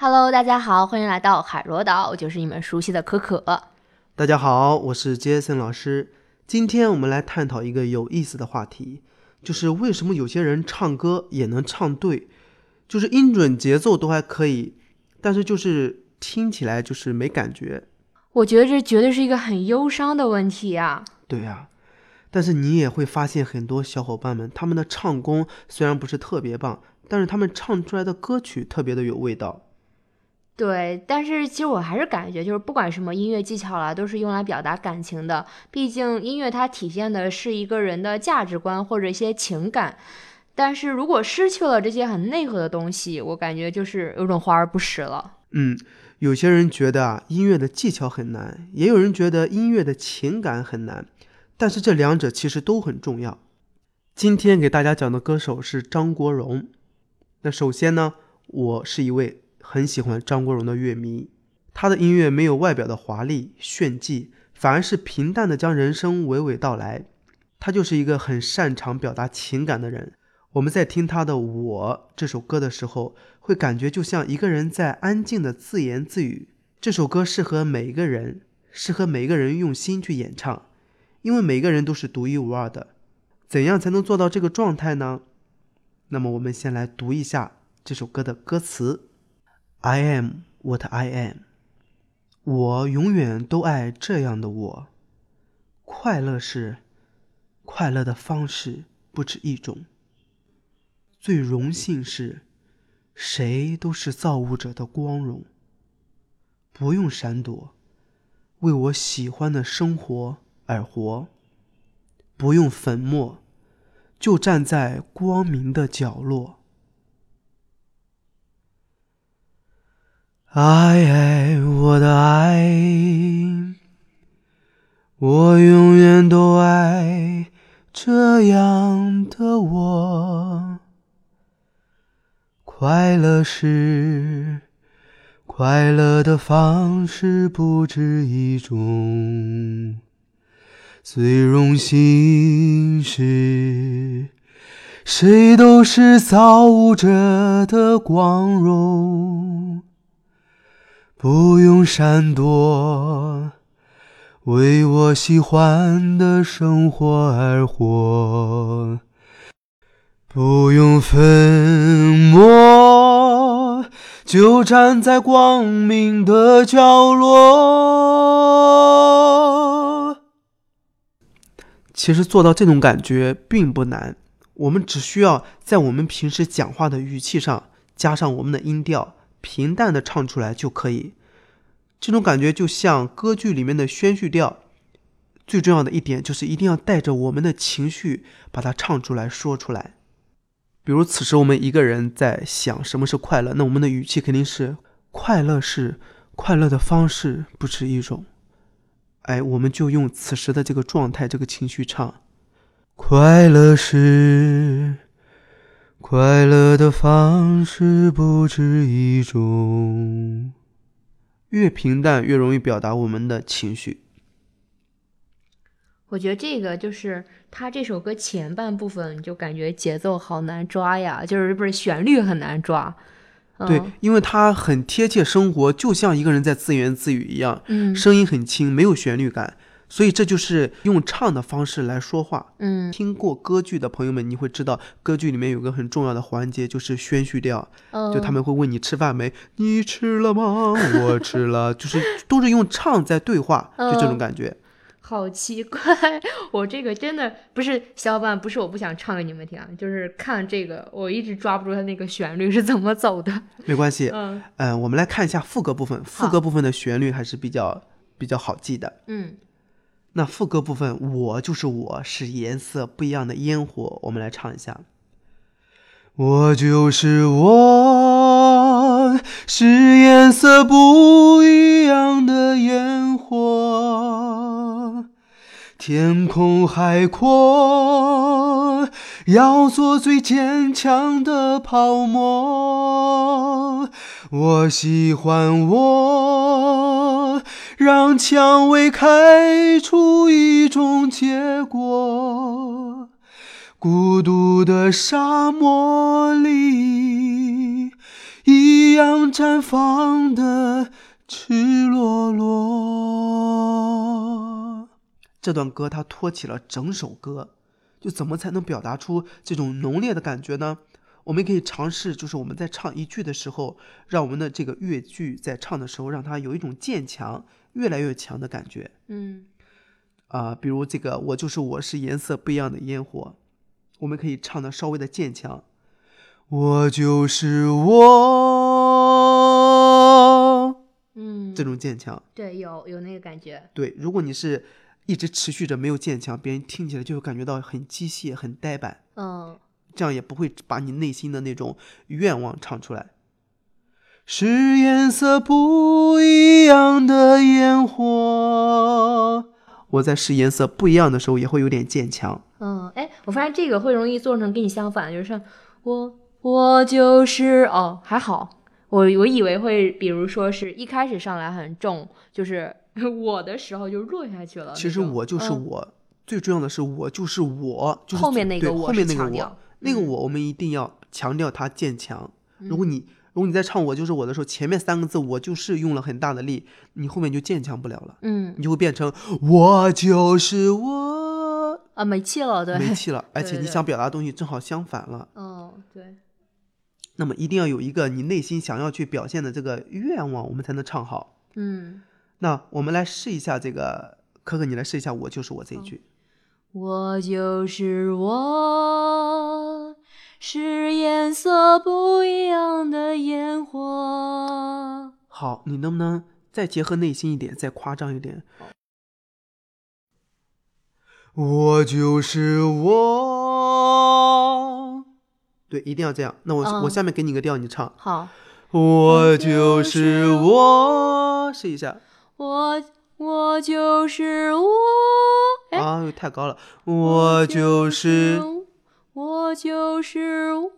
Hello，大家好，欢迎来到海螺岛，我就是你们熟悉的可可。大家好，我是杰森老师。今天我们来探讨一个有意思的话题，就是为什么有些人唱歌也能唱对，就是音准节奏都还可以，但是就是听起来就是没感觉。我觉得这绝对是一个很忧伤的问题呀。对呀，但是你也会发现很多小伙伴们，他们的唱功虽然不是特别棒，但是他们唱出来的歌曲特别的有味道。对，但是其实我还是感觉，就是不管什么音乐技巧啦，都是用来表达感情的。毕竟音乐它体现的是一个人的价值观或者一些情感。但是如果失去了这些很内核的东西，我感觉就是有种华而不实了。嗯，有些人觉得啊，音乐的技巧很难，也有人觉得音乐的情感很难。但是这两者其实都很重要。今天给大家讲的歌手是张国荣。那首先呢，我是一位。很喜欢张国荣的乐迷，他的音乐没有外表的华丽炫技，反而是平淡的将人生娓娓道来。他就是一个很擅长表达情感的人。我们在听他的《我》这首歌的时候，会感觉就像一个人在安静的自言自语。这首歌适合每一个人，适合每一个人用心去演唱，因为每个人都是独一无二的。怎样才能做到这个状态呢？那么我们先来读一下这首歌的歌词。I am what I am。我永远都爱这样的我。快乐是快乐的方式不止一种。最荣幸是，谁都是造物者的光荣。不用闪躲，为我喜欢的生活而活。不用粉末，就站在光明的角落。爱我的爱，我永远都爱这样的我。快乐是快乐的方式不止一种，最荣幸是，谁都是造物者的光荣。不用闪躲，为我喜欢的生活而活。不用粉墨，就站在光明的角落。其实做到这种感觉并不难，我们只需要在我们平时讲话的语气上加上我们的音调。平淡的唱出来就可以，这种感觉就像歌剧里面的宣叙调。最重要的一点就是一定要带着我们的情绪把它唱出来说出来。比如此时我们一个人在想什么是快乐，那我们的语气肯定是快乐是快乐的方式不止一种。哎，我们就用此时的这个状态、这个情绪唱，快乐是。快乐的方式不止一种，越平淡越容易表达我们的情绪。我觉得这个就是他这首歌前半部分就感觉节奏好难抓呀，就是不是旋律很难抓。对，因为它很贴切生活，就像一个人在自言自语一样，嗯，声音很轻，没有旋律感。所以这就是用唱的方式来说话。嗯，听过歌剧的朋友们，你会知道歌剧里面有个很重要的环节，就是宣叙调。就他们会问你吃饭没？你吃了吗？我吃了。就是都是用唱在对话，就这种感觉。好奇怪，我这个真的不是小伙伴，不是我不想唱给你们听啊，就是看这个，我一直抓不住它那个旋律是怎么走的。没关系，嗯，嗯，我们来看一下副歌部分，副歌部分的旋律还是比较比较好记的。嗯。那副歌部分，我就是我，是颜色不一样的烟火。我们来唱一下。我就是我，是颜色不一样的烟火。天空海阔，要做最坚强的泡沫。我喜欢我。让蔷薇开出一种结果，孤独的沙漠里，一样绽放的赤裸裸。这段歌它托起了整首歌，就怎么才能表达出这种浓烈的感觉呢？我们可以尝试，就是我们在唱一句的时候，让我们的这个乐句在唱的时候，让它有一种渐强、越来越强的感觉。嗯啊、比如这个“我就是我是颜色不一样的烟火”，我们可以唱的稍微的渐强。我就是我，嗯，这种渐强。对有有那个感觉。对，如果你是一直持续着没有渐强，别人听起来就会感觉到很机械、很呆板，嗯这样也不会把你内心的那种愿望唱出来。是颜色不一样的烟火。我在试颜色不一样的时候，也会有点渐强。嗯，哎，我发现这个会容易做成跟你相反，就是我我就是哦，还好，我我以为会，比如说是一开始上来很重，就是我的时候就弱下去了。其实我就是嗯我，最重要的是我就是我，就是后面那个对我是后面那个我那个我我们一定要强调它渐强。如果你如果你在唱我就是我的时候，前面三个字我就是用了很大的力，你后面就渐强不了了，嗯你就会变成我就是我，啊没气了，对，没气了，而且你想表达的东西正好相反了。嗯对，那么一定要有一个你内心想要去表现的这个愿望，我们才能唱好。嗯，那我们来试一下这个，可可你来试一下我就是我这一句。我就是我，是颜色不一样的烟火。好，你能不能再结合内心一点，再夸张一点？我就是我，对，一定要这样。那我、嗯我下面给你个调，你唱。好，我就是我，试一下。我我就是我，哎啊，太高了。我就是，我就是我，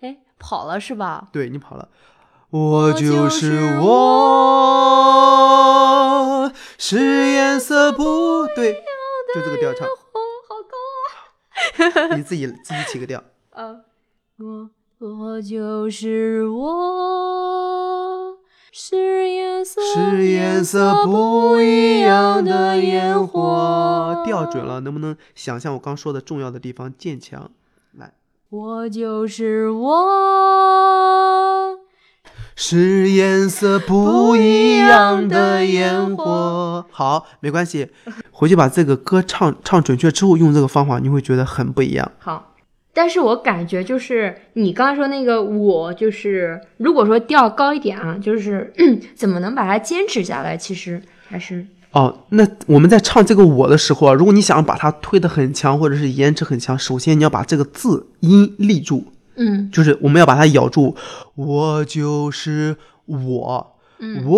哎，跑了是吧？对你跑了。我就就是我，是颜色不对，就这个调唱，哦，好高啊！你自己自己起个调。啊，我我就是我，是颜色是颜色不一样的烟火，调准了，能不能想象我刚说的重要的地方渐强？来，我就是我，是颜色不一样的烟火。好，没关系，回去把这个歌唱唱准确之后，用这个方法，你会觉得很不一样。好。但是我感觉就是你刚刚说那个我，就是如果说调高一点啊，就是 怎么能把它坚持下来？其实还是哦，那我们在唱这个“我”的时候啊，如果你想把它推得很强，或者是延迟很强，首先你要把这个字音立住，嗯就是我们要把它咬住。我就是我，嗯我，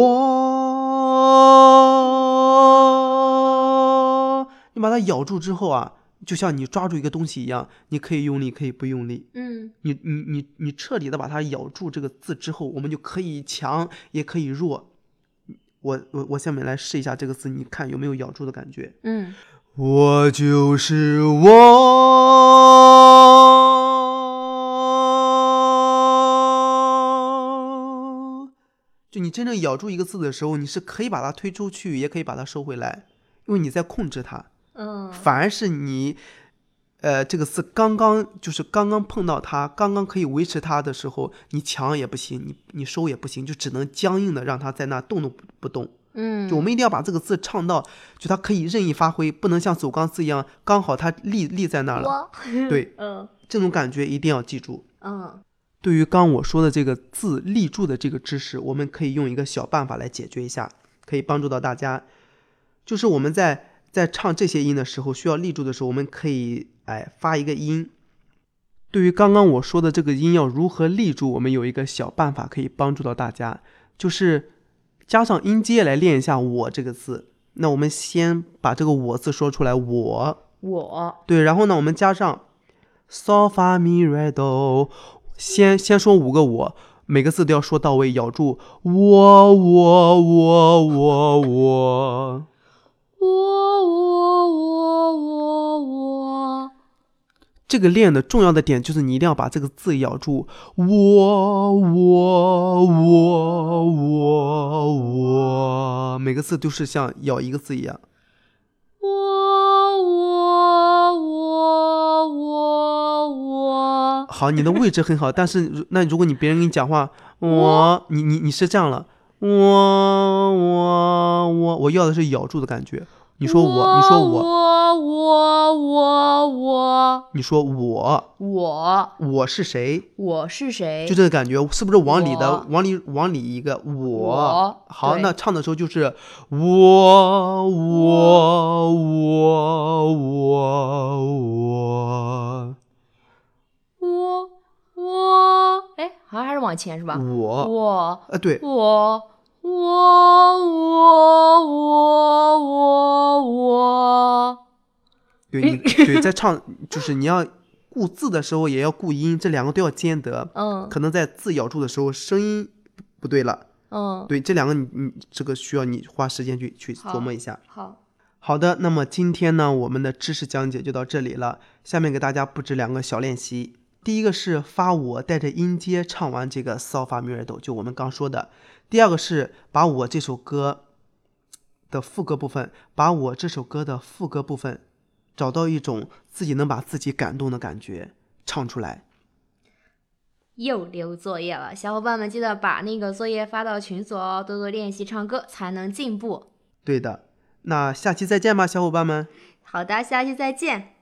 你把它咬住之后啊，就像你抓住一个东西一样，你可以用力，可以不用力。嗯你你你你彻底的把它咬住这个字之后，我们就可以强，也可以弱。我我我下面来试一下这个字，你看有没有咬住的感觉？嗯我就是我。就你真正咬住一个字的时候，你是可以把它推出去，也可以把它收回来，因为你在控制它。嗯反而是你，呃，这个字刚刚就是刚刚碰到它，刚刚可以维持它的时候，你强也不行，你你收也不行，就只能僵硬的让它在那动都不不动。嗯，就我们一定要把这个字唱到，就它可以任意发挥，不能像走钢丝一样，刚好它立立在那儿了。对，嗯这种感觉一定要记住。嗯对于刚我说的这个字立住的这个知识，我们可以用一个小办法来解决一下，可以帮助到大家。就是我们在在唱这些音的时候，需要立住的时候，我们可以哎发一个音。对于刚刚我说的这个音要如何立住，我们有一个小办法可以帮助到大家，就是加上音阶来练一下“我”这个字。那我们先把这个“我”字说出来，我。我对，然后呢，我们加上 so fa mi re do，先先说五个我，每个字都要说到位，咬住我我我我我。这个练的重要的点就是你一定要把这个字咬住，我我我我我，每个字都是像咬一个字一样。我我我我我，好，你的位置很好，但是那如果你别人跟你讲话，我你你你是这样了，我我我我要的是咬住的感觉。你说我，你说我，我我我我你说我，我。我是谁？我是谁？就这个感觉，是不是往里的往里往里一个我？好，那唱的时候就是我我我我我。我我，哎，好像还是往前是吧？我，我呃，对，我我我我我我，对你对，在唱就是你要顾字的时候也要顾音，这两个都要兼得。嗯可能在字咬住的时候声音不对了，嗯，对，这两个你你这个需要你花时间去去琢磨一下。好，好的，那么今天呢，我们的知识讲解就到这里了。下面给大家布置两个小练习。第一个是发我带着音阶唱完这个骚发咪尔哆，就我们刚说的。第二个是把我这首歌的副歌部分，把我这首歌的副歌部分，找到一种自己能把自己感动的感觉，唱出来。又留作业了，小伙伴们记得把那个作业发到群组哦，多多练习唱歌才能进步。对的，那下期再见吧，小伙伴们。好的，下期再见。